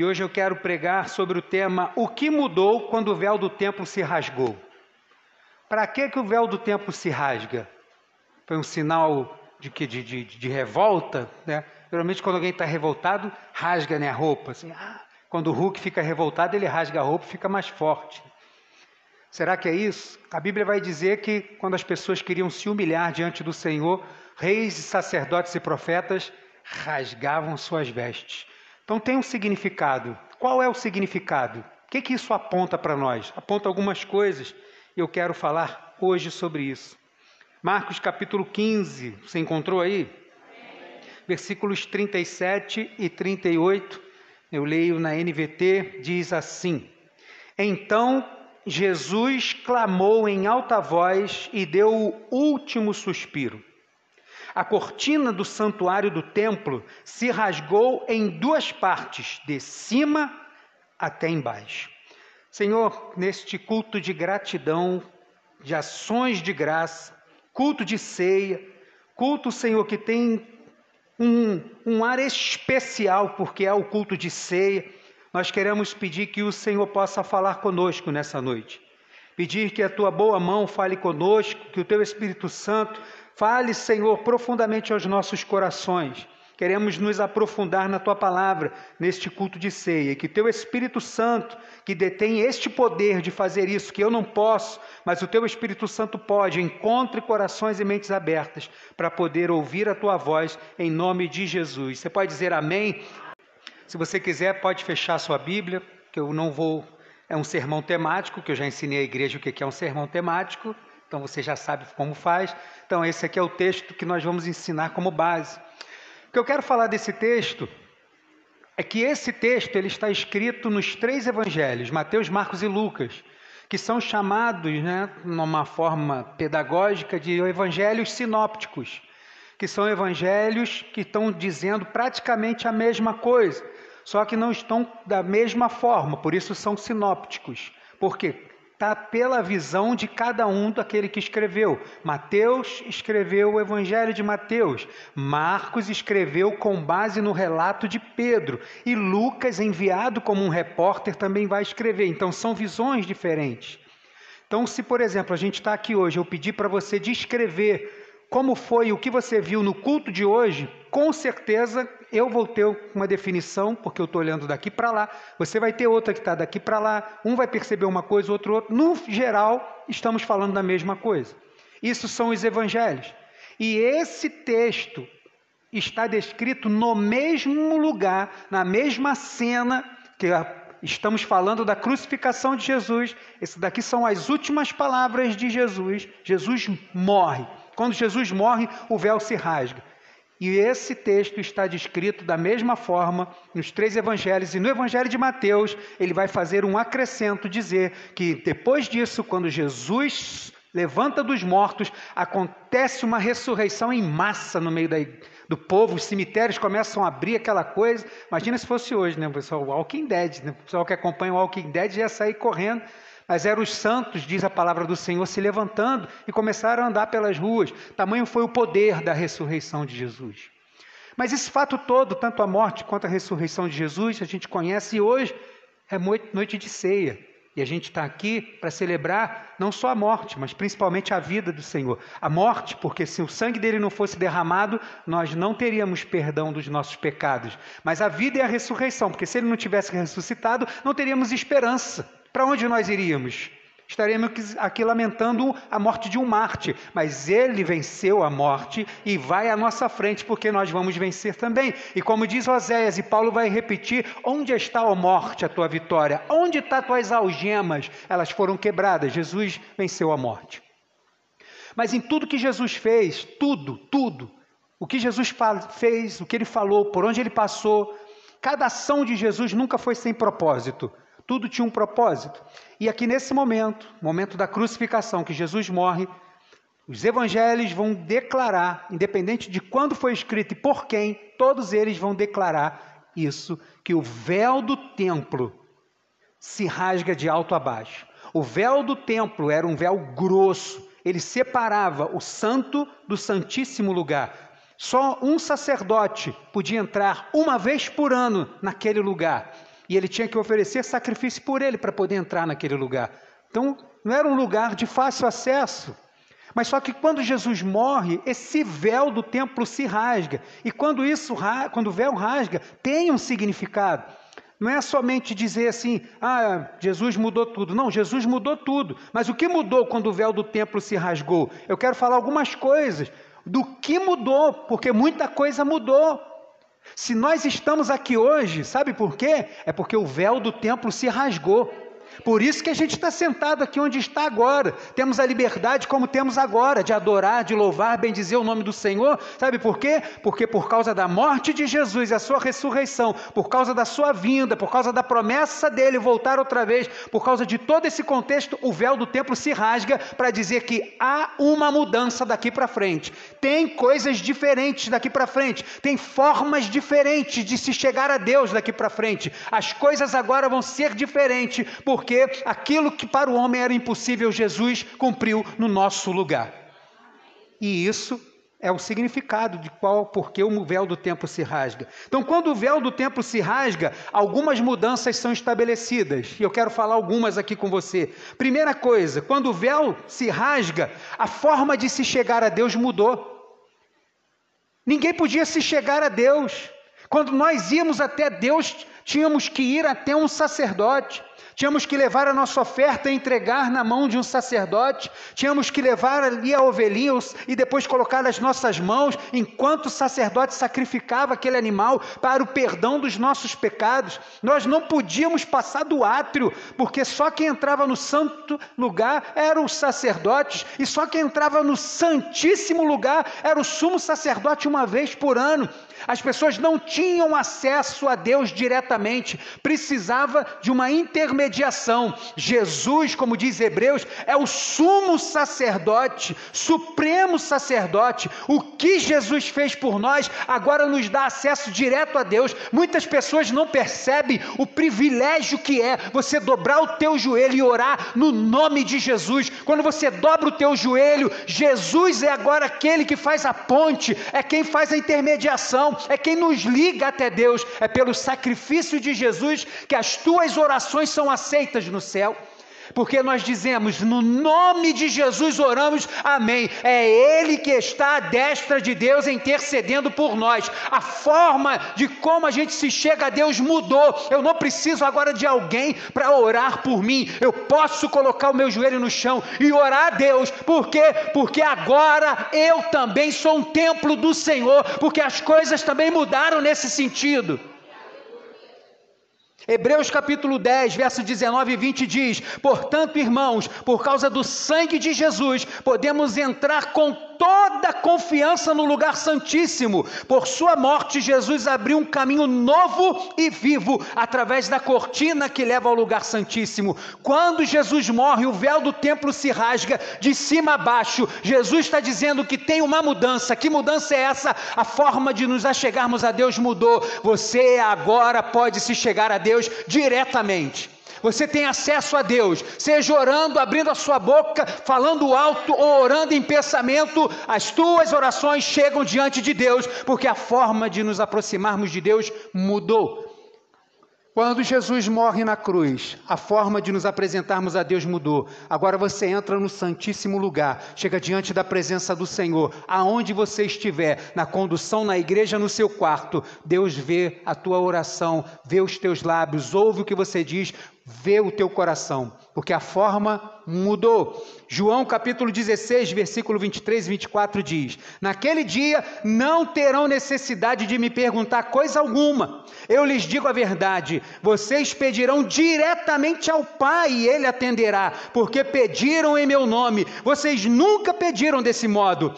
e hoje eu quero pregar sobre o tema O que mudou quando o véu do templo se rasgou? Para que, que o véu do templo se rasga? Foi um sinal de que de, de, de revolta, né? Geralmente quando alguém está revoltado, rasga né, a roupa. Assim, ah, quando o Hulk fica revoltado, ele rasga a roupa e fica mais forte. Será que é isso? A Bíblia vai dizer que quando as pessoas queriam se humilhar diante do Senhor, reis, sacerdotes e profetas rasgavam suas vestes. Então tem um significado. Qual é o significado? O que, que isso aponta para nós? Aponta algumas coisas e eu quero falar hoje sobre isso. Marcos capítulo 15, você encontrou aí? Versículos 37 e 38, eu leio na NVT, diz assim: Então Jesus clamou em alta voz e deu o último suspiro. A cortina do santuário do templo se rasgou em duas partes, de cima até embaixo. Senhor, neste culto de gratidão, de ações de graça, culto de ceia, culto, Senhor, que tem um, um ar especial, porque é o culto de ceia, nós queremos pedir que o Senhor possa falar conosco nessa noite. Pedir que a tua boa mão fale conosco, que o teu Espírito Santo Fale, Senhor, profundamente aos nossos corações. Queremos nos aprofundar na tua palavra, neste culto de ceia, que teu Espírito Santo, que detém este poder de fazer isso, que eu não posso, mas o teu Espírito Santo pode, encontre corações e mentes abertas para poder ouvir a tua voz em nome de Jesus. Você pode dizer amém? Se você quiser, pode fechar sua Bíblia, que eu não vou. É um sermão temático, que eu já ensinei à igreja o que é um sermão temático. Então você já sabe como faz. Então esse aqui é o texto que nós vamos ensinar como base. O que eu quero falar desse texto é que esse texto ele está escrito nos três evangelhos, Mateus, Marcos e Lucas, que são chamados, né, numa forma pedagógica, de evangelhos sinópticos, que são evangelhos que estão dizendo praticamente a mesma coisa, só que não estão da mesma forma, por isso são sinópticos. Por quê? Está pela visão de cada um daquele que escreveu. Mateus escreveu o Evangelho de Mateus, Marcos escreveu com base no relato de Pedro, e Lucas, enviado como um repórter, também vai escrever. Então são visões diferentes. Então, se por exemplo a gente está aqui hoje, eu pedi para você descrever como foi o que você viu no culto de hoje, com certeza eu vou ter uma definição, porque eu estou olhando daqui para lá, você vai ter outra que está daqui para lá, um vai perceber uma coisa, outro outro. No geral, estamos falando da mesma coisa. Isso são os evangelhos. E esse texto está descrito no mesmo lugar, na mesma cena que estamos falando da crucificação de Jesus. Esse daqui são as últimas palavras de Jesus. Jesus morre. Quando Jesus morre, o véu se rasga. E esse texto está descrito da mesma forma nos três evangelhos. E no evangelho de Mateus, ele vai fazer um acrescento, dizer que depois disso, quando Jesus levanta dos mortos, acontece uma ressurreição em massa no meio da, do povo, os cemitérios começam a abrir aquela coisa. Imagina se fosse hoje, né, pessoal? O Walking Dead, né? o pessoal que acompanha o Walking Dead ia sair correndo mas eram os santos, diz a palavra do Senhor, se levantando e começaram a andar pelas ruas. Tamanho foi o poder da ressurreição de Jesus. Mas esse fato todo, tanto a morte quanto a ressurreição de Jesus, a gente conhece e hoje é noite de ceia. E a gente está aqui para celebrar não só a morte, mas principalmente a vida do Senhor. A morte, porque se o sangue dele não fosse derramado, nós não teríamos perdão dos nossos pecados. Mas a vida e a ressurreição, porque se ele não tivesse ressuscitado, não teríamos esperança. Para onde nós iríamos? Estaremos aqui lamentando a morte de um Marte, mas ele venceu a morte e vai à nossa frente, porque nós vamos vencer também. E como diz Oséias, e Paulo vai repetir: onde está a morte, a tua vitória? Onde estão tuas algemas? Elas foram quebradas. Jesus venceu a morte. Mas em tudo que Jesus fez, tudo, tudo, o que Jesus fez, o que ele falou, por onde ele passou, cada ação de Jesus nunca foi sem propósito. Tudo tinha um propósito. E aqui nesse momento, momento da crucificação, que Jesus morre, os evangelhos vão declarar, independente de quando foi escrito e por quem, todos eles vão declarar isso, que o véu do templo se rasga de alto a baixo. O véu do templo era um véu grosso, ele separava o santo do santíssimo lugar. Só um sacerdote podia entrar uma vez por ano naquele lugar. E ele tinha que oferecer sacrifício por ele para poder entrar naquele lugar. Então, não era um lugar de fácil acesso. Mas só que quando Jesus morre, esse véu do templo se rasga. E quando isso, quando o véu rasga, tem um significado. Não é somente dizer assim, ah, Jesus mudou tudo. Não, Jesus mudou tudo. Mas o que mudou quando o véu do templo se rasgou? Eu quero falar algumas coisas do que mudou, porque muita coisa mudou. Se nós estamos aqui hoje, sabe por quê? É porque o véu do templo se rasgou. Por isso que a gente está sentado aqui onde está agora. Temos a liberdade como temos agora, de adorar, de louvar, bendizer o nome do Senhor. Sabe por quê? Porque por causa da morte de Jesus e a sua ressurreição, por causa da sua vinda, por causa da promessa dele voltar outra vez, por causa de todo esse contexto, o véu do templo se rasga para dizer que há uma mudança daqui para frente. Tem coisas diferentes daqui para frente, tem formas diferentes de se chegar a Deus daqui para frente. As coisas agora vão ser diferentes, porque porque aquilo que para o homem era impossível, Jesus cumpriu no nosso lugar. E isso é o significado de qual, porque o véu do templo se rasga. Então, quando o véu do templo se rasga, algumas mudanças são estabelecidas. E eu quero falar algumas aqui com você. Primeira coisa, quando o véu se rasga, a forma de se chegar a Deus mudou. Ninguém podia se chegar a Deus. Quando nós íamos até Deus, tínhamos que ir até um sacerdote. Tínhamos que levar a nossa oferta e entregar na mão de um sacerdote, tínhamos que levar ali a ovelhinha e depois colocar nas nossas mãos, enquanto o sacerdote sacrificava aquele animal para o perdão dos nossos pecados. Nós não podíamos passar do átrio, porque só quem entrava no santo lugar eram os sacerdotes, e só quem entrava no santíssimo lugar era o sumo sacerdote uma vez por ano. As pessoas não tinham acesso a Deus diretamente, precisava de uma intermediação. Jesus, como diz Hebreus, é o sumo sacerdote, supremo sacerdote. O que Jesus fez por nós agora nos dá acesso direto a Deus. Muitas pessoas não percebem o privilégio que é você dobrar o teu joelho e orar no nome de Jesus. Quando você dobra o teu joelho, Jesus é agora aquele que faz a ponte, é quem faz a intermediação é quem nos liga até Deus, é pelo sacrifício de Jesus que as tuas orações são aceitas no céu. Porque nós dizemos, no nome de Jesus oramos, amém. É Ele que está à destra de Deus intercedendo por nós. A forma de como a gente se chega a Deus mudou. Eu não preciso agora de alguém para orar por mim. Eu posso colocar o meu joelho no chão e orar a Deus. Por quê? Porque agora eu também sou um templo do Senhor. Porque as coisas também mudaram nesse sentido. Hebreus capítulo 10, verso 19 e 20 diz: Portanto, irmãos, por causa do sangue de Jesus, podemos entrar com toda confiança no lugar santíssimo. Por sua morte, Jesus abriu um caminho novo e vivo através da cortina que leva ao lugar santíssimo. Quando Jesus morre, o véu do templo se rasga de cima a baixo. Jesus está dizendo que tem uma mudança. Que mudança é essa? A forma de nos achegarmos a Deus mudou. Você agora pode se chegar a Deus diretamente. Você tem acesso a Deus, seja orando, abrindo a sua boca, falando alto ou orando em pensamento, as tuas orações chegam diante de Deus, porque a forma de nos aproximarmos de Deus mudou. Quando Jesus morre na cruz, a forma de nos apresentarmos a Deus mudou. Agora você entra no Santíssimo Lugar, chega diante da presença do Senhor, aonde você estiver, na condução, na igreja, no seu quarto. Deus vê a tua oração, vê os teus lábios, ouve o que você diz, vê o teu coração, porque a forma mudou. João capítulo 16, versículo 23 e 24 diz: Naquele dia não terão necessidade de me perguntar coisa alguma. Eu lhes digo a verdade: vocês pedirão diretamente ao Pai e ele atenderá, porque pediram em meu nome. Vocês nunca pediram desse modo.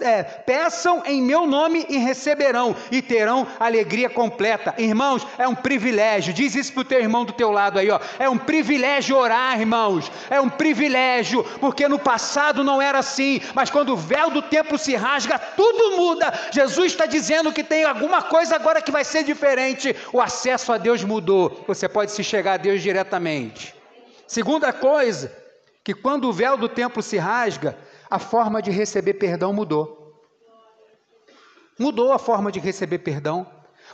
é, peçam em meu nome e receberão, e terão alegria completa. Irmãos, é um privilégio. Diz isso para o teu irmão do teu lado aí, ó. É um privilégio orar, irmãos. É um privilégio, porque no passado não era assim, mas quando o véu do templo se rasga, tudo muda. Jesus está dizendo que tem alguma coisa agora que vai ser diferente. O acesso a Deus mudou. Você pode se chegar a Deus diretamente. Segunda coisa, que quando o véu do templo se rasga, a forma de receber perdão mudou. Mudou a forma de receber perdão,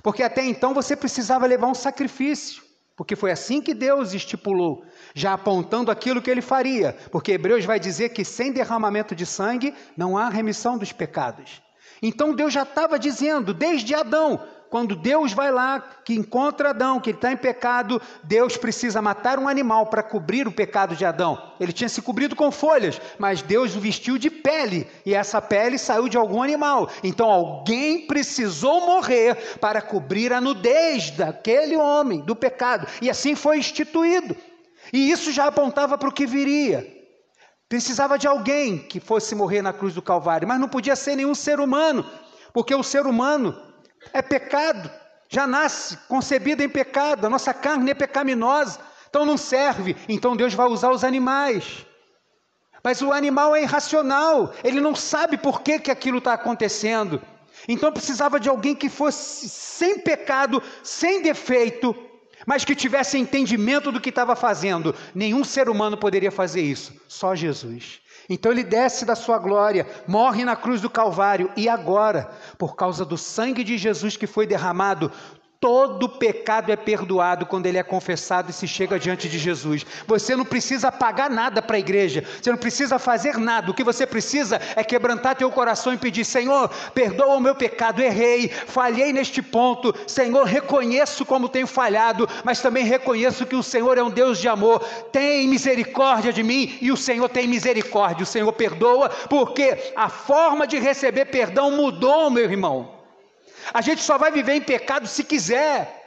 porque até então você precisava levar um sacrifício. Porque foi assim que Deus estipulou, já apontando aquilo que ele faria, porque Hebreus vai dizer que sem derramamento de sangue não há remissão dos pecados. Então Deus já estava dizendo, desde Adão, quando Deus vai lá, que encontra Adão, que ele está em pecado, Deus precisa matar um animal para cobrir o pecado de Adão. Ele tinha se cobrido com folhas, mas Deus o vestiu de pele, e essa pele saiu de algum animal. Então alguém precisou morrer para cobrir a nudez daquele homem, do pecado, e assim foi instituído. E isso já apontava para o que viria. Precisava de alguém que fosse morrer na cruz do Calvário, mas não podia ser nenhum ser humano, porque o ser humano é pecado, já nasce concebida em pecado, a nossa carne é pecaminosa, então não serve, então Deus vai usar os animais. Mas o animal é irracional, ele não sabe por que, que aquilo está acontecendo. Então precisava de alguém que fosse sem pecado, sem defeito, mas que tivesse entendimento do que estava fazendo. Nenhum ser humano poderia fazer isso, só Jesus. Então ele desce da sua glória, morre na cruz do Calvário e agora, por causa do sangue de Jesus que foi derramado, Todo pecado é perdoado quando ele é confessado e se chega diante de Jesus. Você não precisa pagar nada para a igreja, você não precisa fazer nada. O que você precisa é quebrantar teu coração e pedir: Senhor, perdoa o meu pecado, errei, falhei neste ponto. Senhor, reconheço como tenho falhado, mas também reconheço que o Senhor é um Deus de amor. Tem misericórdia de mim e o Senhor tem misericórdia. O Senhor perdoa, porque a forma de receber perdão mudou, meu irmão. A gente só vai viver em pecado se quiser.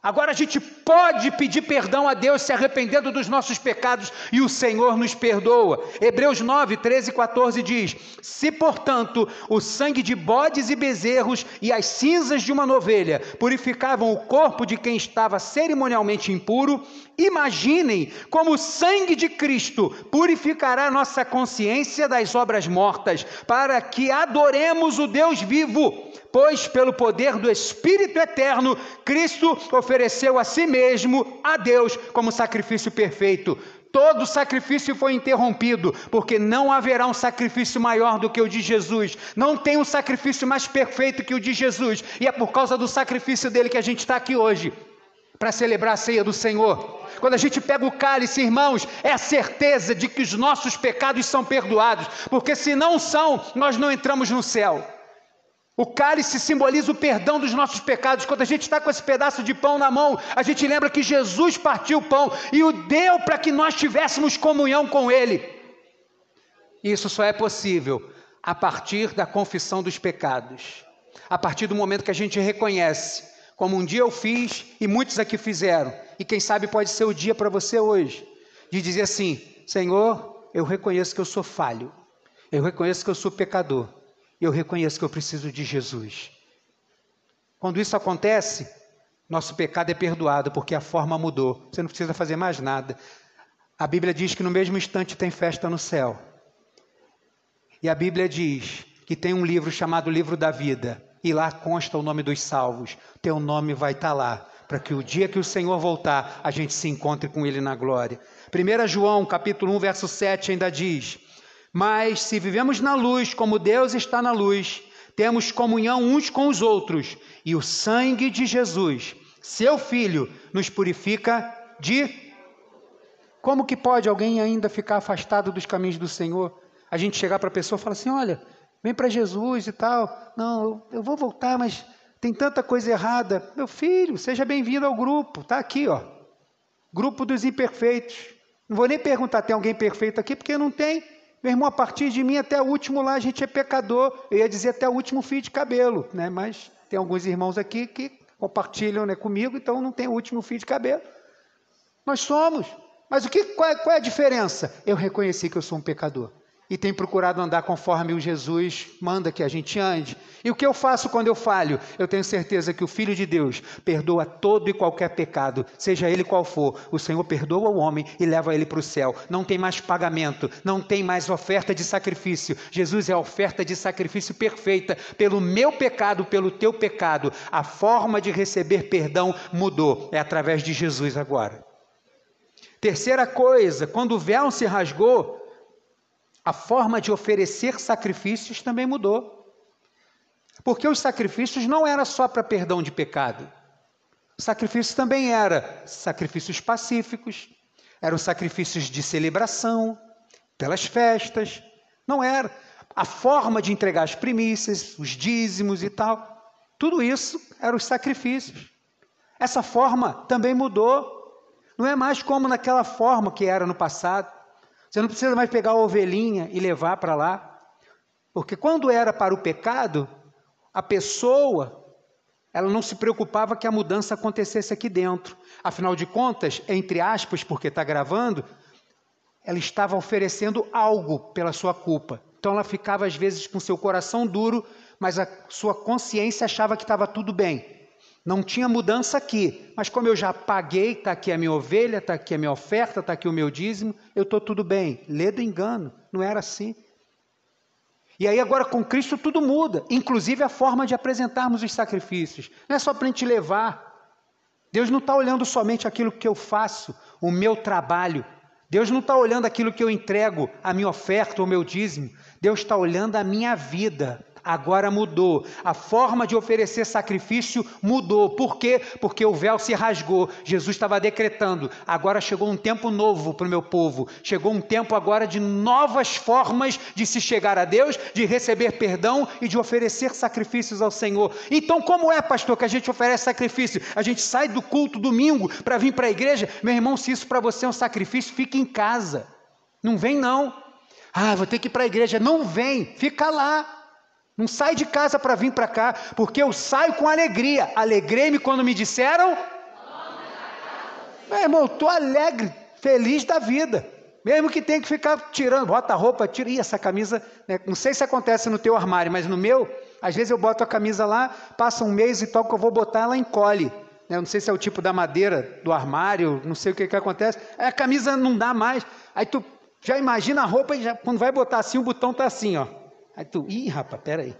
Agora a gente pode pedir perdão a Deus se arrependendo dos nossos pecados e o Senhor nos perdoa. Hebreus 9, 13 e 14 diz: Se, portanto, o sangue de bodes e bezerros e as cinzas de uma novelha purificavam o corpo de quem estava cerimonialmente impuro, imaginem como o sangue de Cristo purificará nossa consciência das obras mortas, para que adoremos o Deus vivo pois pelo poder do Espírito eterno, Cristo ofereceu a si mesmo a Deus como sacrifício perfeito. Todo sacrifício foi interrompido, porque não haverá um sacrifício maior do que o de Jesus. Não tem um sacrifício mais perfeito que o de Jesus. E é por causa do sacrifício dele que a gente está aqui hoje, para celebrar a ceia do Senhor. Quando a gente pega o cálice, irmãos, é a certeza de que os nossos pecados são perdoados, porque se não são, nós não entramos no céu. O cálice simboliza o perdão dos nossos pecados. Quando a gente está com esse pedaço de pão na mão, a gente lembra que Jesus partiu o pão e o deu para que nós tivéssemos comunhão com Ele. Isso só é possível a partir da confissão dos pecados, a partir do momento que a gente reconhece, como um dia eu fiz e muitos aqui fizeram, e quem sabe pode ser o dia para você hoje, de dizer assim: Senhor, eu reconheço que eu sou falho, eu reconheço que eu sou pecador eu reconheço que eu preciso de Jesus. Quando isso acontece, nosso pecado é perdoado, porque a forma mudou. Você não precisa fazer mais nada. A Bíblia diz que no mesmo instante tem festa no céu. E a Bíblia diz que tem um livro chamado Livro da Vida, e lá consta o nome dos salvos. Teu nome vai estar lá, para que o dia que o Senhor voltar, a gente se encontre com Ele na glória. 1 João, capítulo 1, verso 7, ainda diz: mas se vivemos na luz, como Deus está na luz, temos comunhão uns com os outros, e o sangue de Jesus, seu Filho, nos purifica de. Como que pode alguém ainda ficar afastado dos caminhos do Senhor? A gente chegar para a pessoa e falar assim: olha, vem para Jesus e tal. Não, eu vou voltar, mas tem tanta coisa errada. Meu filho, seja bem-vindo ao grupo, está aqui, ó. Grupo dos imperfeitos. Não vou nem perguntar, tem alguém perfeito aqui? Porque não tem. Meu irmão, a partir de mim até o último lá a gente é pecador. Eu ia dizer até o último fio de cabelo, né? Mas tem alguns irmãos aqui que compartilham né, comigo, então não tem o último fio de cabelo. Nós somos. Mas o que, qual, é, qual é a diferença? Eu reconheci que eu sou um pecador e tem procurado andar conforme o Jesus manda que a gente ande. E o que eu faço quando eu falho? Eu tenho certeza que o Filho de Deus perdoa todo e qualquer pecado, seja ele qual for. O Senhor perdoa o homem e leva ele para o céu. Não tem mais pagamento, não tem mais oferta de sacrifício. Jesus é a oferta de sacrifício perfeita pelo meu pecado, pelo teu pecado. A forma de receber perdão mudou, é através de Jesus agora. Terceira coisa, quando o véu se rasgou, a forma de oferecer sacrifícios também mudou. Porque os sacrifícios não era só para perdão de pecado. O sacrifício também era sacrifícios pacíficos, eram sacrifícios de celebração, pelas festas. Não era. A forma de entregar as primícias, os dízimos e tal, tudo isso eram os sacrifícios. Essa forma também mudou. Não é mais como naquela forma que era no passado. Você não precisa mais pegar a ovelhinha e levar para lá. Porque quando era para o pecado, a pessoa ela não se preocupava que a mudança acontecesse aqui dentro. Afinal de contas, entre aspas, porque está gravando, ela estava oferecendo algo pela sua culpa. Então ela ficava às vezes com seu coração duro, mas a sua consciência achava que estava tudo bem. Não tinha mudança aqui, mas como eu já paguei, está aqui a minha ovelha, está aqui a minha oferta, está aqui o meu dízimo, eu estou tudo bem. Lê do engano, não era assim. E aí agora com Cristo tudo muda, inclusive a forma de apresentarmos os sacrifícios. Não é só para a gente levar. Deus não está olhando somente aquilo que eu faço, o meu trabalho. Deus não está olhando aquilo que eu entrego, a minha oferta, o meu dízimo. Deus está olhando a minha vida, agora mudou. A forma de oferecer sacrifício mudou. Por quê? Porque o véu se rasgou. Jesus estava decretando: agora chegou um tempo novo para o meu povo. Chegou um tempo agora de novas formas de se chegar a Deus, de receber perdão e de oferecer sacrifícios ao Senhor. Então, como é, pastor, que a gente oferece sacrifício? A gente sai do culto domingo para vir para a igreja? Meu irmão, se isso para você é um sacrifício, fique em casa. Não vem, não. Ah, vou ter que ir para a igreja. Não vem, fica lá. Não sai de casa para vir para cá, porque eu saio com alegria. Alegrei-me quando me disseram. Meu irmão, estou alegre, feliz da vida. Mesmo que tenha que ficar tirando, bota a roupa, tira. Ih, essa camisa, né? não sei se acontece no teu armário, mas no meu, às vezes eu boto a camisa lá, passa um mês e tal, que eu vou botar, ela encolhe. Né? Não sei se é o tipo da madeira do armário, não sei o que, que acontece. Aí a camisa não dá mais. Aí tu já imagina a roupa e já, quando vai botar assim, o botão está assim, ó. Aí tu, ih, rapaz, peraí.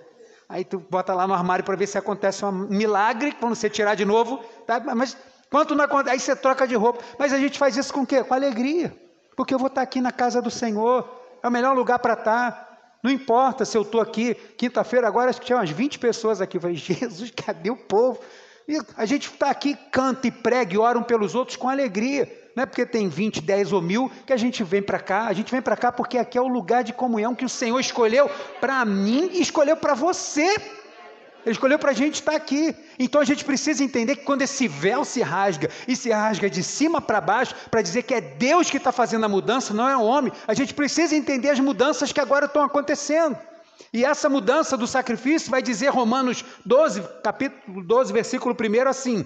Aí tu bota lá no armário para ver se acontece um milagre, quando você tirar de novo, tá? mas quanto não acontece, aí você troca de roupa. Mas a gente faz isso com o quê? Com alegria. Porque eu vou estar aqui na casa do Senhor, é o melhor lugar para estar. Não importa se eu estou aqui, quinta-feira agora acho que tinha umas 20 pessoas aqui. Eu falei, Jesus, cadê o povo? E a gente está aqui, canta e prega e ora um pelos outros com alegria. Não é porque tem 20, 10 ou mil que a gente vem para cá. A gente vem para cá porque aqui é o lugar de comunhão que o Senhor escolheu para mim e escolheu para você. Ele escolheu para a gente estar aqui. Então a gente precisa entender que quando esse véu se rasga e se rasga de cima para baixo, para dizer que é Deus que está fazendo a mudança, não é o homem, a gente precisa entender as mudanças que agora estão acontecendo. E essa mudança do sacrifício vai dizer Romanos 12, capítulo 12, versículo 1 assim: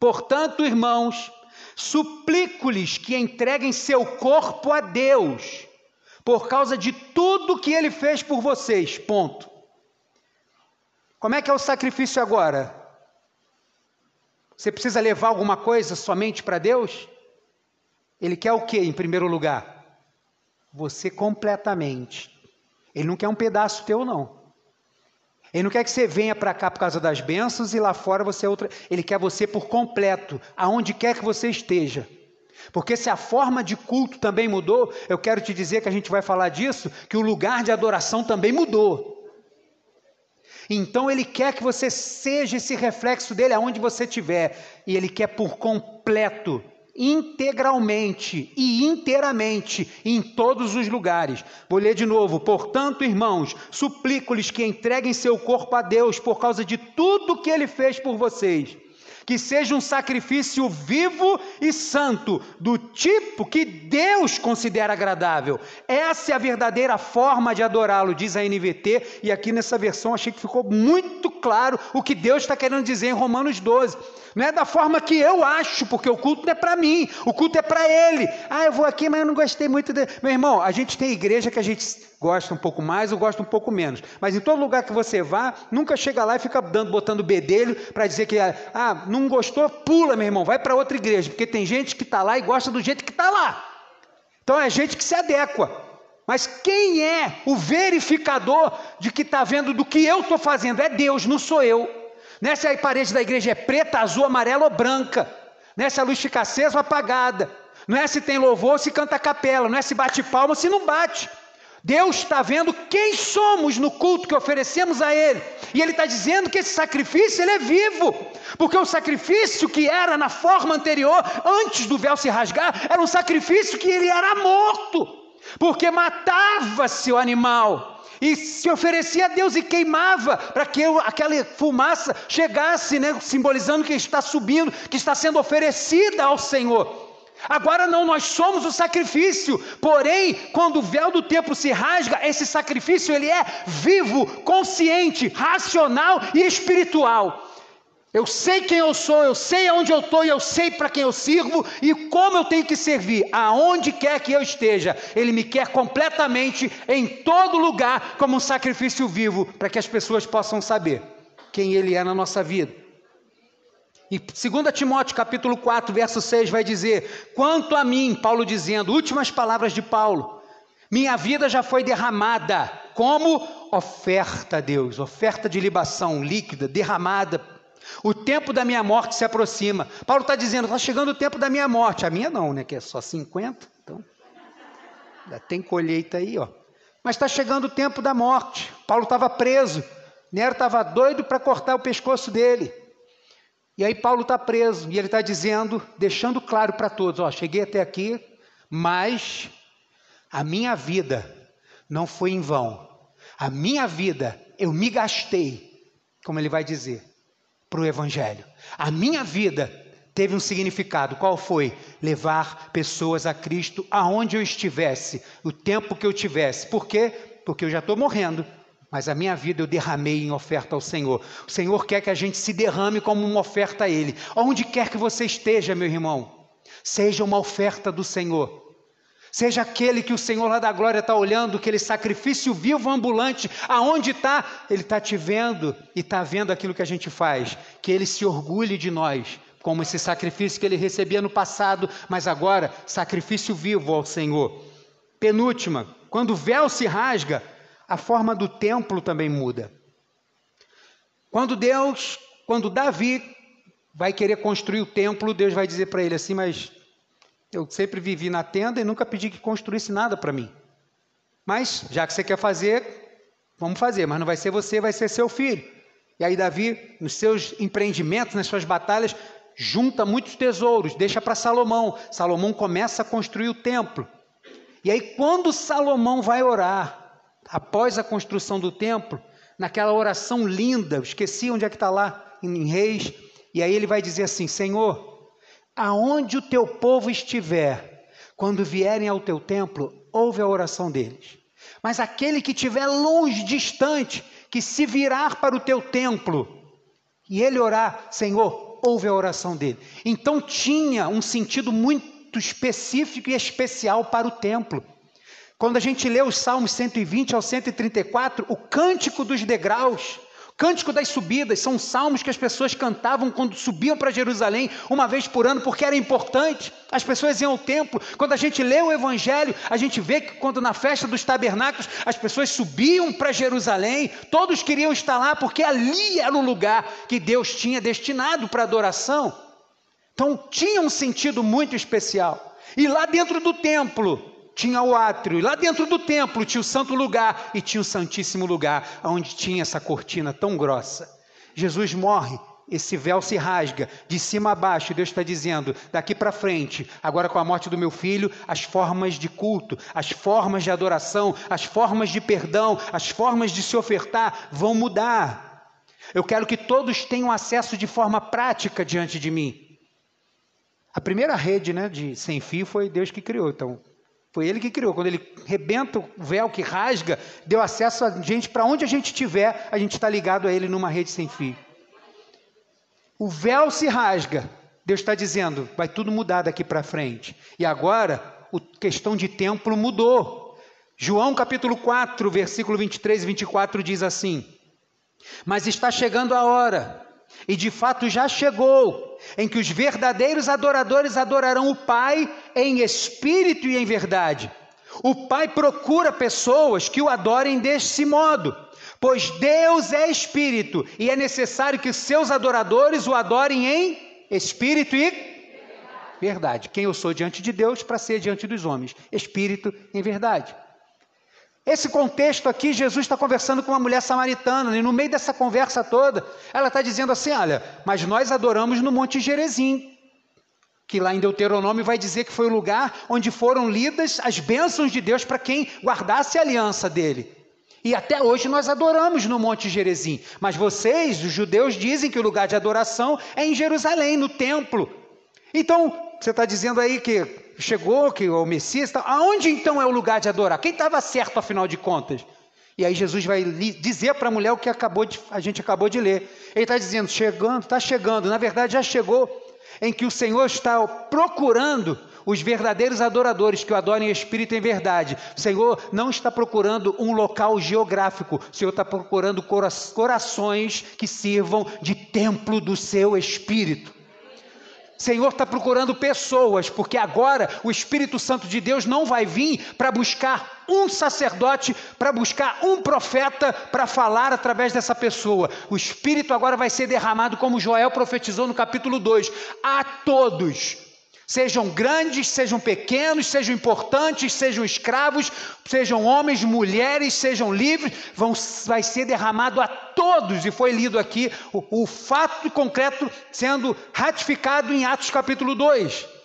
Portanto, irmãos, Suplico-lhes que entreguem seu corpo a Deus, por causa de tudo que ele fez por vocês. Ponto. Como é que é o sacrifício agora? Você precisa levar alguma coisa somente para Deus? Ele quer o que em primeiro lugar? Você completamente. Ele não quer um pedaço teu, não. Ele não quer que você venha para cá por causa das bênçãos e lá fora você é outra. Ele quer você por completo, aonde quer que você esteja. Porque se a forma de culto também mudou, eu quero te dizer que a gente vai falar disso, que o lugar de adoração também mudou. Então ele quer que você seja esse reflexo dele aonde você estiver, e ele quer por completo integralmente e inteiramente em todos os lugares. Vou ler de novo. Portanto, irmãos, suplico-lhes que entreguem seu corpo a Deus por causa de tudo que ele fez por vocês. Que seja um sacrifício vivo e santo, do tipo que Deus considera agradável. Essa é a verdadeira forma de adorá-lo, diz a NVT, e aqui nessa versão achei que ficou muito claro o que Deus está querendo dizer em Romanos 12 não é da forma que eu acho, porque o culto não é para mim, o culto é para ele. Ah, eu vou aqui, mas eu não gostei muito de. Meu irmão, a gente tem igreja que a gente gosta um pouco mais ou gosta um pouco menos, mas em todo lugar que você vá, nunca chega lá e fica dando, botando bedelho para dizer que, ah, não gostou, pula, meu irmão, vai para outra igreja, porque tem gente que está lá e gosta do jeito que está lá. Então é gente que se adequa. Mas quem é o verificador de que está vendo do que eu estou fazendo? É Deus, não sou eu. Não é se a parede da igreja é preta, azul, amarela ou branca. Não é se a luz fica acesa ou apagada. Não é se tem louvor ou se canta a capela. Não é se bate palma ou se não bate. Deus está vendo quem somos no culto que oferecemos a Ele. E Ele está dizendo que esse sacrifício ele é vivo. Porque o sacrifício que era na forma anterior, antes do véu se rasgar, era um sacrifício que ele era morto. Porque matava-se o animal. E se oferecia a Deus e queimava para que aquela fumaça chegasse, né, simbolizando que está subindo, que está sendo oferecida ao Senhor. Agora não, nós somos o sacrifício. Porém, quando o véu do templo se rasga, esse sacrifício ele é vivo, consciente, racional e espiritual. Eu sei quem eu sou, eu sei aonde eu estou e eu sei para quem eu sirvo e como eu tenho que servir, aonde quer que eu esteja. Ele me quer completamente em todo lugar como um sacrifício vivo, para que as pessoas possam saber quem Ele é na nossa vida. E 2 Timóteo capítulo 4, verso 6 vai dizer: Quanto a mim, Paulo dizendo, últimas palavras de Paulo, minha vida já foi derramada como oferta a Deus, oferta de libação líquida, derramada. O tempo da minha morte se aproxima. Paulo está dizendo: está chegando o tempo da minha morte. A minha não, né? Que é só 50. Então, ainda tem colheita aí, ó. Mas está chegando o tempo da morte. Paulo estava preso. Nero estava doido para cortar o pescoço dele. E aí Paulo está preso e ele está dizendo, deixando claro para todos: ó, cheguei até aqui, mas a minha vida não foi em vão. A minha vida eu me gastei, como ele vai dizer, para o Evangelho. A minha vida teve um significado. Qual foi? Levar pessoas a Cristo aonde eu estivesse, o tempo que eu tivesse. Por quê? Porque eu já estou morrendo mas a minha vida eu derramei em oferta ao Senhor. O Senhor quer que a gente se derrame como uma oferta a Ele. Onde quer que você esteja, meu irmão, seja uma oferta do Senhor. Seja aquele que o Senhor lá da glória está olhando, aquele sacrifício vivo ambulante, aonde está, Ele está te vendo e está vendo aquilo que a gente faz. Que Ele se orgulhe de nós, como esse sacrifício que Ele recebia no passado, mas agora, sacrifício vivo ao Senhor. Penúltima, quando o véu se rasga, a forma do templo também muda. Quando Deus, quando Davi vai querer construir o templo, Deus vai dizer para ele assim: Mas eu sempre vivi na tenda e nunca pedi que construísse nada para mim. Mas, já que você quer fazer, vamos fazer, mas não vai ser você, vai ser seu filho. E aí, Davi, nos seus empreendimentos, nas suas batalhas, junta muitos tesouros, deixa para Salomão. Salomão começa a construir o templo. E aí, quando Salomão vai orar, após a construção do templo, naquela oração linda, esqueci onde é que está lá, em Reis, e aí ele vai dizer assim: Senhor, aonde o teu povo estiver, quando vierem ao teu templo, ouve a oração deles. Mas aquele que estiver longe, distante, que se virar para o teu templo, e ele orar, Senhor, ouve a oração dele. Então tinha um sentido muito específico e especial para o templo. Quando a gente lê os Salmos 120 ao 134, o cântico dos degraus, cântico das subidas, são salmos que as pessoas cantavam quando subiam para Jerusalém uma vez por ano, porque era importante. As pessoas iam ao templo. Quando a gente lê o Evangelho, a gente vê que quando na festa dos tabernáculos as pessoas subiam para Jerusalém, todos queriam estar lá, porque ali era o lugar que Deus tinha destinado para adoração. Então tinha um sentido muito especial. E lá dentro do templo, tinha o átrio, e lá dentro do templo tinha o santo lugar e tinha o santíssimo lugar, onde tinha essa cortina tão grossa. Jesus morre, esse véu se rasga de cima a baixo, Deus está dizendo, daqui para frente, agora com a morte do meu filho, as formas de culto, as formas de adoração, as formas de perdão, as formas de se ofertar vão mudar. Eu quero que todos tenham acesso de forma prática diante de mim. A primeira rede né, de sem fio foi Deus que criou, então foi ele que criou. Quando ele rebenta o véu que rasga, deu acesso a gente para onde a gente estiver, a gente está ligado a ele numa rede sem fio. O véu se rasga. Deus está dizendo, vai tudo mudar daqui para frente. E agora, a questão de templo mudou. João capítulo 4, versículo 23 e 24 diz assim: Mas está chegando a hora, e de fato já chegou, em que os verdadeiros adoradores adorarão o Pai em espírito e em verdade. O Pai procura pessoas que o adorem desse modo, pois Deus é espírito e é necessário que seus adoradores o adorem em espírito e verdade. Quem eu sou diante de Deus para ser diante dos homens? Espírito em verdade. Esse contexto aqui, Jesus está conversando com uma mulher samaritana, e no meio dessa conversa toda, ela está dizendo assim: Olha, mas nós adoramos no Monte Gerezim, que lá em Deuteronômio vai dizer que foi o lugar onde foram lidas as bênçãos de Deus para quem guardasse a aliança dele. E até hoje nós adoramos no Monte Gerezim, mas vocês, os judeus, dizem que o lugar de adoração é em Jerusalém, no templo. Então, você está dizendo aí que chegou, que o Messias, tá, aonde então é o lugar de adorar? Quem estava certo afinal de contas? E aí Jesus vai dizer para a mulher o que acabou de, a gente acabou de ler. Ele está dizendo, chegando, está chegando, na verdade já chegou, em que o Senhor está procurando os verdadeiros adoradores que o adorem em espírito e em verdade. O Senhor não está procurando um local geográfico, o Senhor está procurando corações que sirvam de templo do seu espírito. Senhor está procurando pessoas, porque agora o Espírito Santo de Deus não vai vir para buscar um sacerdote, para buscar um profeta para falar através dessa pessoa. O Espírito agora vai ser derramado, como Joel profetizou no capítulo 2, a todos Sejam grandes, sejam pequenos, sejam importantes, sejam escravos, sejam homens, mulheres, sejam livres, vão, vai ser derramado a todos. E foi lido aqui o, o fato concreto sendo ratificado em Atos capítulo 2.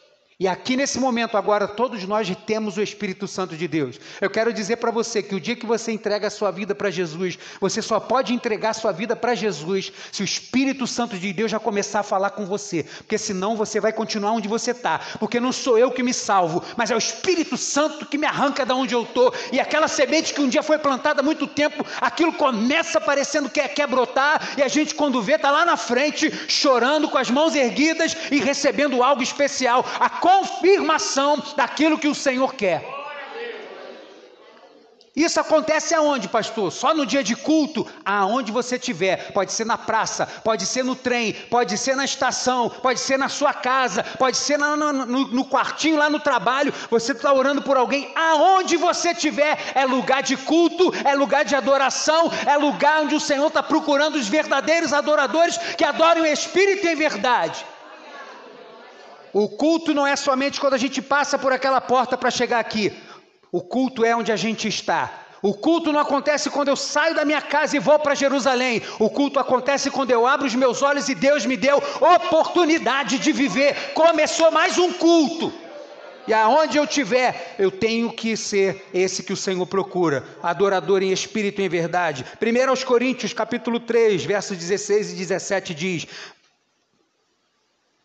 E aqui nesse momento, agora, todos nós temos o Espírito Santo de Deus. Eu quero dizer para você que o dia que você entrega a sua vida para Jesus, você só pode entregar a sua vida para Jesus se o Espírito Santo de Deus já começar a falar com você. Porque senão você vai continuar onde você está. Porque não sou eu que me salvo, mas é o Espírito Santo que me arranca da onde eu estou. E aquela semente que um dia foi plantada há muito tempo, aquilo começa parecendo que quer brotar. E a gente, quando vê, está lá na frente, chorando, com as mãos erguidas e recebendo algo especial. A confirmação daquilo que o Senhor quer. Isso acontece aonde, pastor? Só no dia de culto, aonde você estiver. Pode ser na praça, pode ser no trem, pode ser na estação, pode ser na sua casa, pode ser no, no, no quartinho lá no trabalho. Você está orando por alguém, aonde você estiver, é lugar de culto, é lugar de adoração, é lugar onde o Senhor está procurando os verdadeiros adoradores que adoram em espírito em verdade. O culto não é somente quando a gente passa por aquela porta para chegar aqui. O culto é onde a gente está. O culto não acontece quando eu saio da minha casa e vou para Jerusalém. O culto acontece quando eu abro os meus olhos e Deus me deu oportunidade de viver. Começou mais um culto. E aonde eu estiver, eu tenho que ser esse que o Senhor procura, adorador em espírito e em verdade. 1 aos Coríntios, capítulo 3, versos 16 e 17 diz: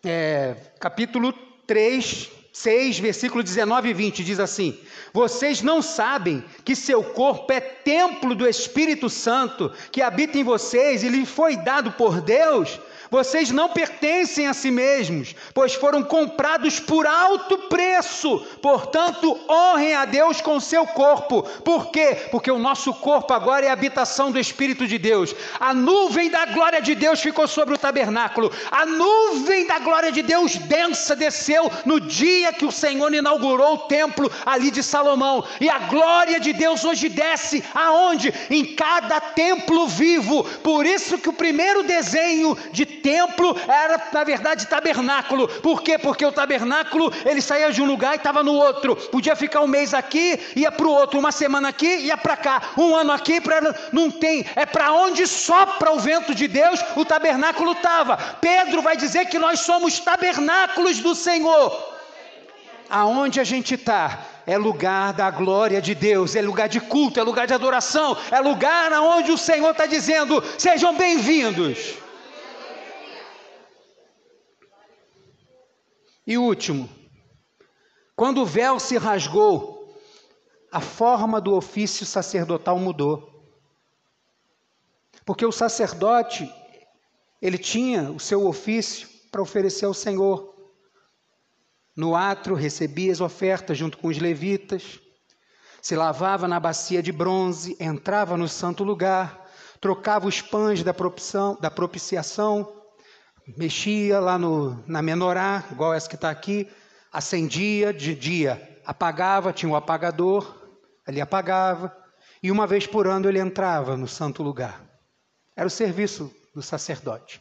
é, capítulo 3, 6, versículo 19 e 20, diz assim: Vocês não sabem que seu corpo é templo do Espírito Santo que habita em vocês e lhe foi dado por Deus? Vocês não pertencem a si mesmos, pois foram comprados por alto preço. Portanto, honrem a Deus com seu corpo. Por quê? Porque o nosso corpo agora é a habitação do Espírito de Deus. A nuvem da glória de Deus ficou sobre o tabernáculo. A nuvem da glória de Deus densa desceu no dia que o Senhor inaugurou o templo ali de Salomão. E a glória de Deus hoje desce aonde? Em cada templo vivo. Por isso que o primeiro desenho de templo era, na verdade, tabernáculo. Por quê? Porque o tabernáculo ele saía de um lugar e estava no outro. Podia ficar um mês aqui, ia para o outro, uma semana aqui, ia para cá, um ano aqui, pra... não tem. É para onde sopra o vento de Deus, o tabernáculo estava. Pedro vai dizer que nós somos tabernáculos do Senhor. Aonde a gente está? é lugar da glória de Deus, é lugar de culto, é lugar de adoração, é lugar onde o Senhor está dizendo: sejam bem-vindos. E último, quando o véu se rasgou, a forma do ofício sacerdotal mudou. Porque o sacerdote, ele tinha o seu ofício para oferecer ao Senhor. No atro recebia as ofertas junto com os levitas, se lavava na bacia de bronze, entrava no santo lugar, trocava os pães da, da propiciação, mexia lá no, na menorá, igual essa que está aqui, acendia de dia, apagava, tinha o um apagador, ele apagava, e uma vez por ano ele entrava no santo lugar. Era o serviço do sacerdote.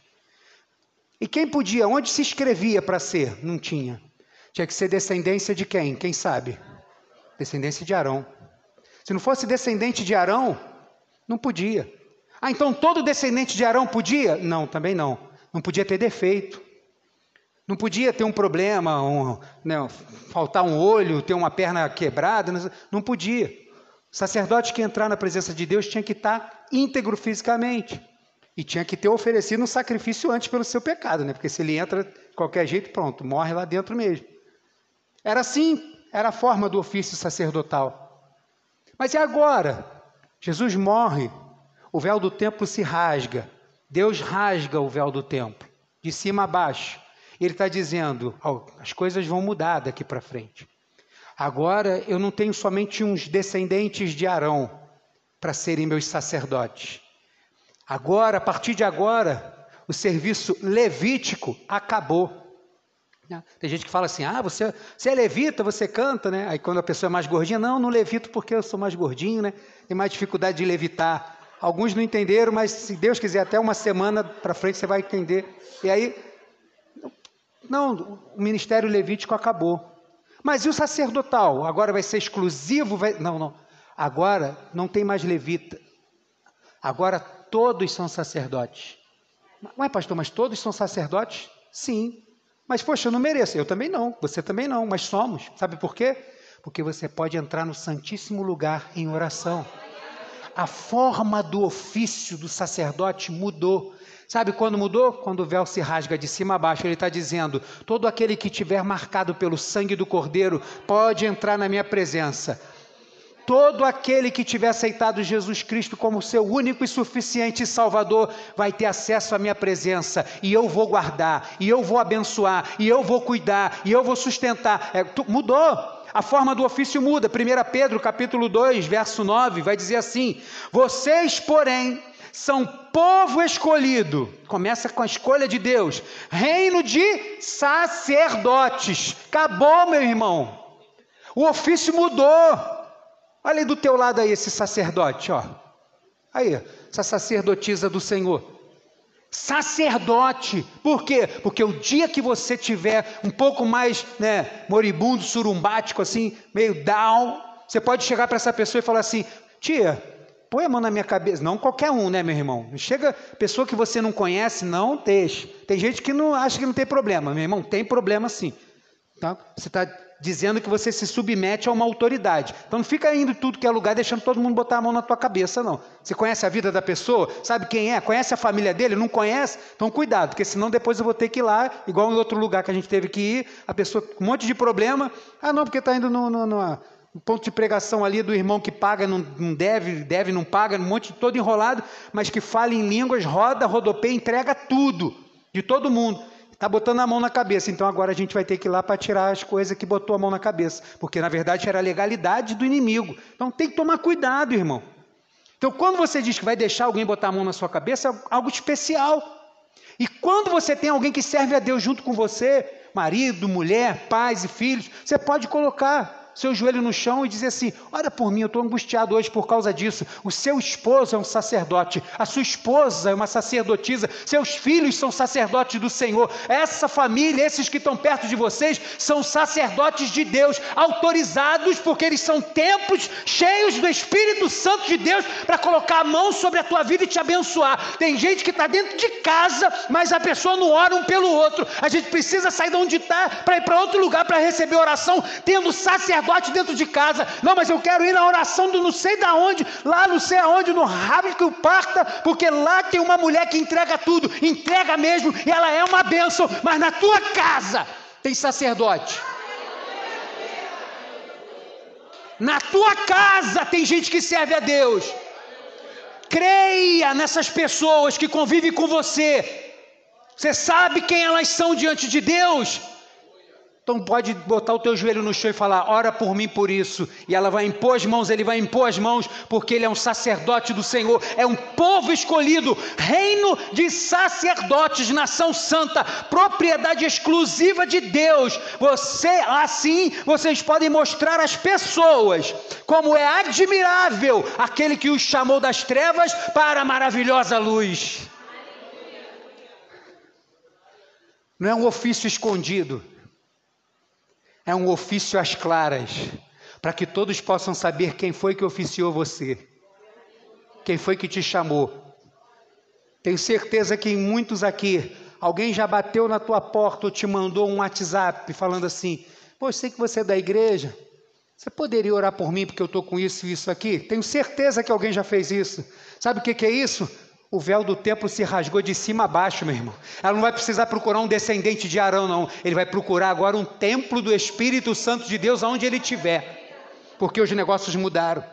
E quem podia, onde se inscrevia para ser? Não tinha. Tinha que ser descendência de quem? Quem sabe? Descendência de Arão. Se não fosse descendente de Arão, não podia. Ah, então todo descendente de Arão podia? Não, também não. Não podia ter defeito. Não podia ter um problema, um, né, faltar um olho, ter uma perna quebrada. Não podia. O sacerdote que entrar na presença de Deus tinha que estar íntegro fisicamente. E tinha que ter oferecido um sacrifício antes pelo seu pecado, né? Porque se ele entra de qualquer jeito, pronto, morre lá dentro mesmo. Era assim, era a forma do ofício sacerdotal. Mas e agora? Jesus morre, o véu do templo se rasga. Deus rasga o véu do templo, de cima a baixo. Ele está dizendo: oh, as coisas vão mudar daqui para frente. Agora eu não tenho somente uns descendentes de Arão para serem meus sacerdotes. Agora, a partir de agora, o serviço levítico acabou. Tem gente que fala assim: ah, você, você é levita, você canta, né? Aí quando a pessoa é mais gordinha, não, não levito porque eu sou mais gordinho, né? Tem mais dificuldade de levitar. Alguns não entenderam, mas se Deus quiser, até uma semana para frente você vai entender. E aí, não, o ministério levítico acabou. Mas e o sacerdotal? Agora vai ser exclusivo? Vai... Não, não. Agora não tem mais levita. Agora todos são sacerdotes. Ué, pastor, mas todos são sacerdotes? Sim. Mas, poxa, eu não mereço. Eu também não. Você também não. Mas somos. Sabe por quê? Porque você pode entrar no Santíssimo Lugar em oração. A forma do ofício do sacerdote mudou. Sabe quando mudou? Quando o véu se rasga de cima a baixo. Ele está dizendo: todo aquele que tiver marcado pelo sangue do Cordeiro pode entrar na minha presença. Todo aquele que tiver aceitado Jesus Cristo como seu único e suficiente Salvador vai ter acesso à minha presença, e eu vou guardar, e eu vou abençoar, e eu vou cuidar, e eu vou sustentar. É, mudou. A forma do ofício muda. 1 Pedro, capítulo 2, verso 9, vai dizer assim: Vocês, porém, são povo escolhido. Começa com a escolha de Deus. Reino de sacerdotes. Acabou, meu irmão. O ofício mudou. Olha aí do teu lado aí esse sacerdote, ó. Aí, essa sacerdotisa do Senhor. Sacerdote. Por quê? Porque o dia que você tiver um pouco mais, né, moribundo, surumbático assim, meio down, você pode chegar para essa pessoa e falar assim: "Tia, põe a mão na minha cabeça". Não qualquer um, né, meu irmão? Chega pessoa que você não conhece, não deixe. Tem gente que não acha que não tem problema, meu irmão, tem problema sim. Tá? Você está dizendo que você se submete a uma autoridade. Então não fica indo tudo que é lugar deixando todo mundo botar a mão na tua cabeça, não. Você conhece a vida da pessoa? Sabe quem é? Conhece a família dele? Não conhece? Então cuidado, porque senão depois eu vou ter que ir lá, igual em outro lugar que a gente teve que ir, a pessoa com um monte de problema. Ah, não, porque está indo no, no, no, ponto de pregação ali do irmão que paga, não, não deve, deve, não paga, um monte todo enrolado, mas que fala em línguas, roda, rodopeia, entrega tudo de todo mundo. Está botando a mão na cabeça, então agora a gente vai ter que ir lá para tirar as coisas que botou a mão na cabeça, porque na verdade era a legalidade do inimigo. Então tem que tomar cuidado, irmão. Então quando você diz que vai deixar alguém botar a mão na sua cabeça, é algo especial. E quando você tem alguém que serve a Deus junto com você, marido, mulher, pais e filhos, você pode colocar seu joelho no chão e dizer assim: Olha por mim, eu estou angustiado hoje por causa disso. O seu esposo é um sacerdote, a sua esposa é uma sacerdotisa, seus filhos são sacerdotes do Senhor. Essa família, esses que estão perto de vocês, são sacerdotes de Deus, autorizados porque eles são templos cheios do Espírito Santo de Deus para colocar a mão sobre a tua vida e te abençoar. Tem gente que está dentro de casa, mas a pessoa não ora um pelo outro. A gente precisa sair de onde está para ir para outro lugar para receber oração, tendo sacerdote sacerdote dentro de casa. Não, mas eu quero ir na oração do não sei da onde, lá não sei aonde, no rabo que o parta, porque lá tem uma mulher que entrega tudo, entrega mesmo, e ela é uma bênção, mas na tua casa tem sacerdote. Na tua casa tem gente que serve a Deus. Creia nessas pessoas que convivem com você. Você sabe quem elas são diante de Deus. Então pode botar o teu joelho no chão e falar: ora por mim por isso. E ela vai impor as mãos, ele vai impor as mãos, porque ele é um sacerdote do Senhor, é um povo escolhido, reino de sacerdotes, nação santa, propriedade exclusiva de Deus. Você, assim, vocês podem mostrar às pessoas como é admirável aquele que os chamou das trevas para a maravilhosa luz. Não é um ofício escondido é um ofício às claras. para que todos possam saber quem foi que oficiou você, quem foi que te chamou. Tenho certeza que em muitos aqui, alguém já bateu na tua porta ou te mandou um WhatsApp falando assim: Pô, eu sei que você é da igreja, você poderia orar por mim porque eu estou com isso e isso aqui? Tenho certeza que alguém já fez isso. Sabe o que, que é isso? O véu do templo se rasgou de cima a baixo, meu irmão. Ela não vai precisar procurar um descendente de Arão, não. Ele vai procurar agora um templo do Espírito Santo de Deus aonde ele estiver. Porque os negócios mudaram.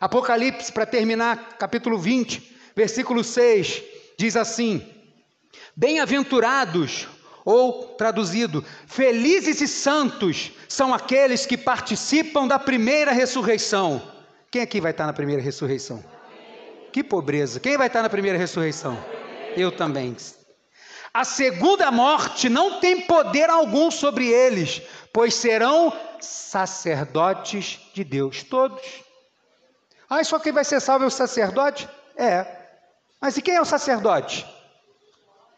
Apocalipse, para terminar, capítulo 20, versículo 6, diz assim: Bem-aventurados, ou traduzido, felizes e santos são aqueles que participam da primeira ressurreição. Quem aqui vai estar na primeira ressurreição? Que pobreza. Quem vai estar na primeira ressurreição? Eu também. A segunda morte não tem poder algum sobre eles, pois serão sacerdotes de Deus, todos. Ah, só quem vai ser salvo é o sacerdote? É. Mas e quem é o sacerdote?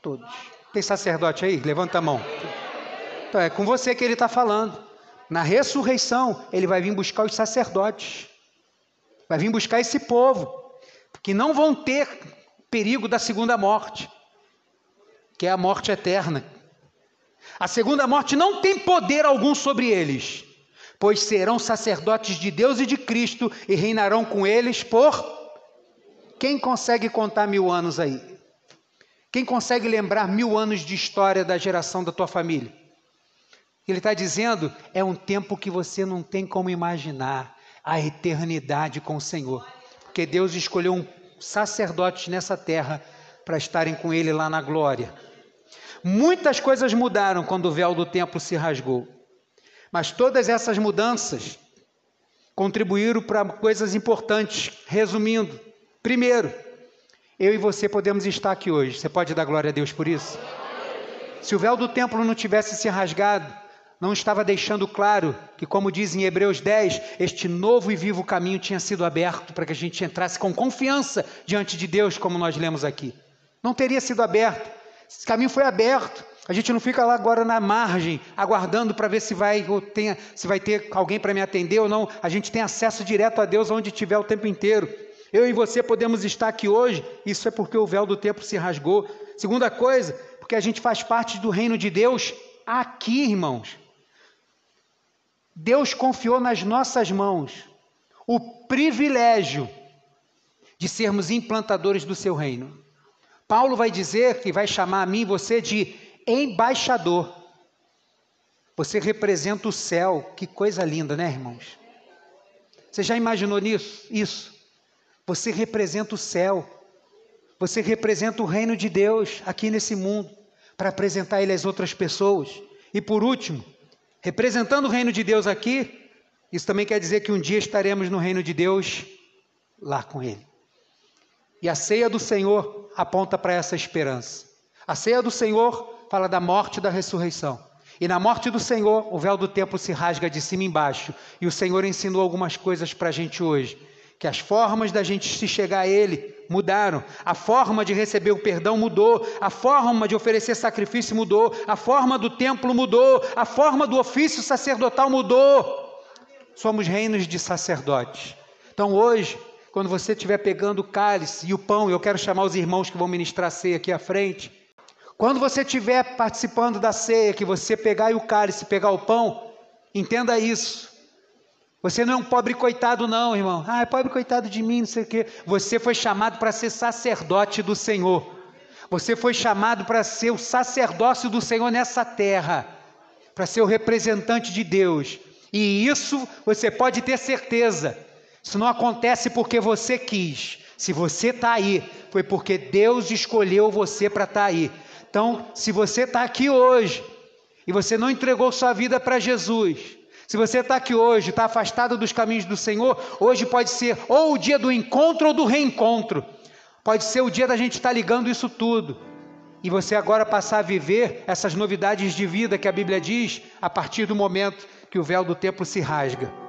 Todos. Tem sacerdote aí? Levanta a mão. Então é com você que ele está falando. Na ressurreição, ele vai vir buscar os sacerdotes, vai vir buscar esse povo que não vão ter perigo da segunda morte, que é a morte eterna. A segunda morte não tem poder algum sobre eles, pois serão sacerdotes de Deus e de Cristo e reinarão com eles por. Quem consegue contar mil anos aí? Quem consegue lembrar mil anos de história da geração da tua família? Ele está dizendo: é um tempo que você não tem como imaginar a eternidade com o Senhor porque Deus escolheu um sacerdote nessa terra para estarem com ele lá na glória. Muitas coisas mudaram quando o véu do templo se rasgou, mas todas essas mudanças contribuíram para coisas importantes. Resumindo, primeiro, eu e você podemos estar aqui hoje. Você pode dar glória a Deus por isso? Se o véu do templo não tivesse se rasgado, não estava deixando claro que, como diz em Hebreus 10, este novo e vivo caminho tinha sido aberto para que a gente entrasse com confiança diante de Deus, como nós lemos aqui. Não teria sido aberto. Esse caminho foi aberto. A gente não fica lá agora na margem, aguardando para ver se vai, ou tenha, se vai ter alguém para me atender ou não. A gente tem acesso direto a Deus onde estiver o tempo inteiro. Eu e você podemos estar aqui hoje, isso é porque o véu do tempo se rasgou. Segunda coisa, porque a gente faz parte do reino de Deus aqui, irmãos. Deus confiou nas nossas mãos o privilégio de sermos implantadores do seu reino. Paulo vai dizer que vai chamar a mim e você de embaixador. Você representa o céu. Que coisa linda, né, irmãos? Você já imaginou nisso? Isso. Você representa o céu. Você representa o reino de Deus aqui nesse mundo para apresentar ele às outras pessoas. E por último, Representando o reino de Deus aqui, isso também quer dizer que um dia estaremos no reino de Deus lá com Ele. E a ceia do Senhor aponta para essa esperança. A ceia do Senhor fala da morte e da ressurreição. E na morte do Senhor, o véu do templo se rasga de cima embaixo. E o Senhor ensinou algumas coisas para a gente hoje. Que as formas da gente se chegar a Ele mudaram. A forma de receber o perdão mudou, a forma de oferecer sacrifício mudou, a forma do templo mudou, a forma do ofício sacerdotal mudou. Somos reinos de sacerdotes. Então hoje, quando você estiver pegando o cálice e o pão, eu quero chamar os irmãos que vão ministrar a ceia aqui à frente. Quando você estiver participando da ceia, que você pegar o cálice, pegar o pão, entenda isso. Você não é um pobre coitado, não, irmão. Ah, é pobre coitado de mim, não sei o quê. Você foi chamado para ser sacerdote do Senhor. Você foi chamado para ser o sacerdócio do Senhor nessa terra, para ser o representante de Deus. E isso você pode ter certeza. Isso não acontece porque você quis. Se você está aí, foi porque Deus escolheu você para estar tá aí. Então, se você está aqui hoje e você não entregou sua vida para Jesus, se você está aqui hoje, está afastado dos caminhos do Senhor, hoje pode ser ou o dia do encontro ou do reencontro. Pode ser o dia da gente estar tá ligando isso tudo. E você agora passar a viver essas novidades de vida que a Bíblia diz a partir do momento que o véu do templo se rasga.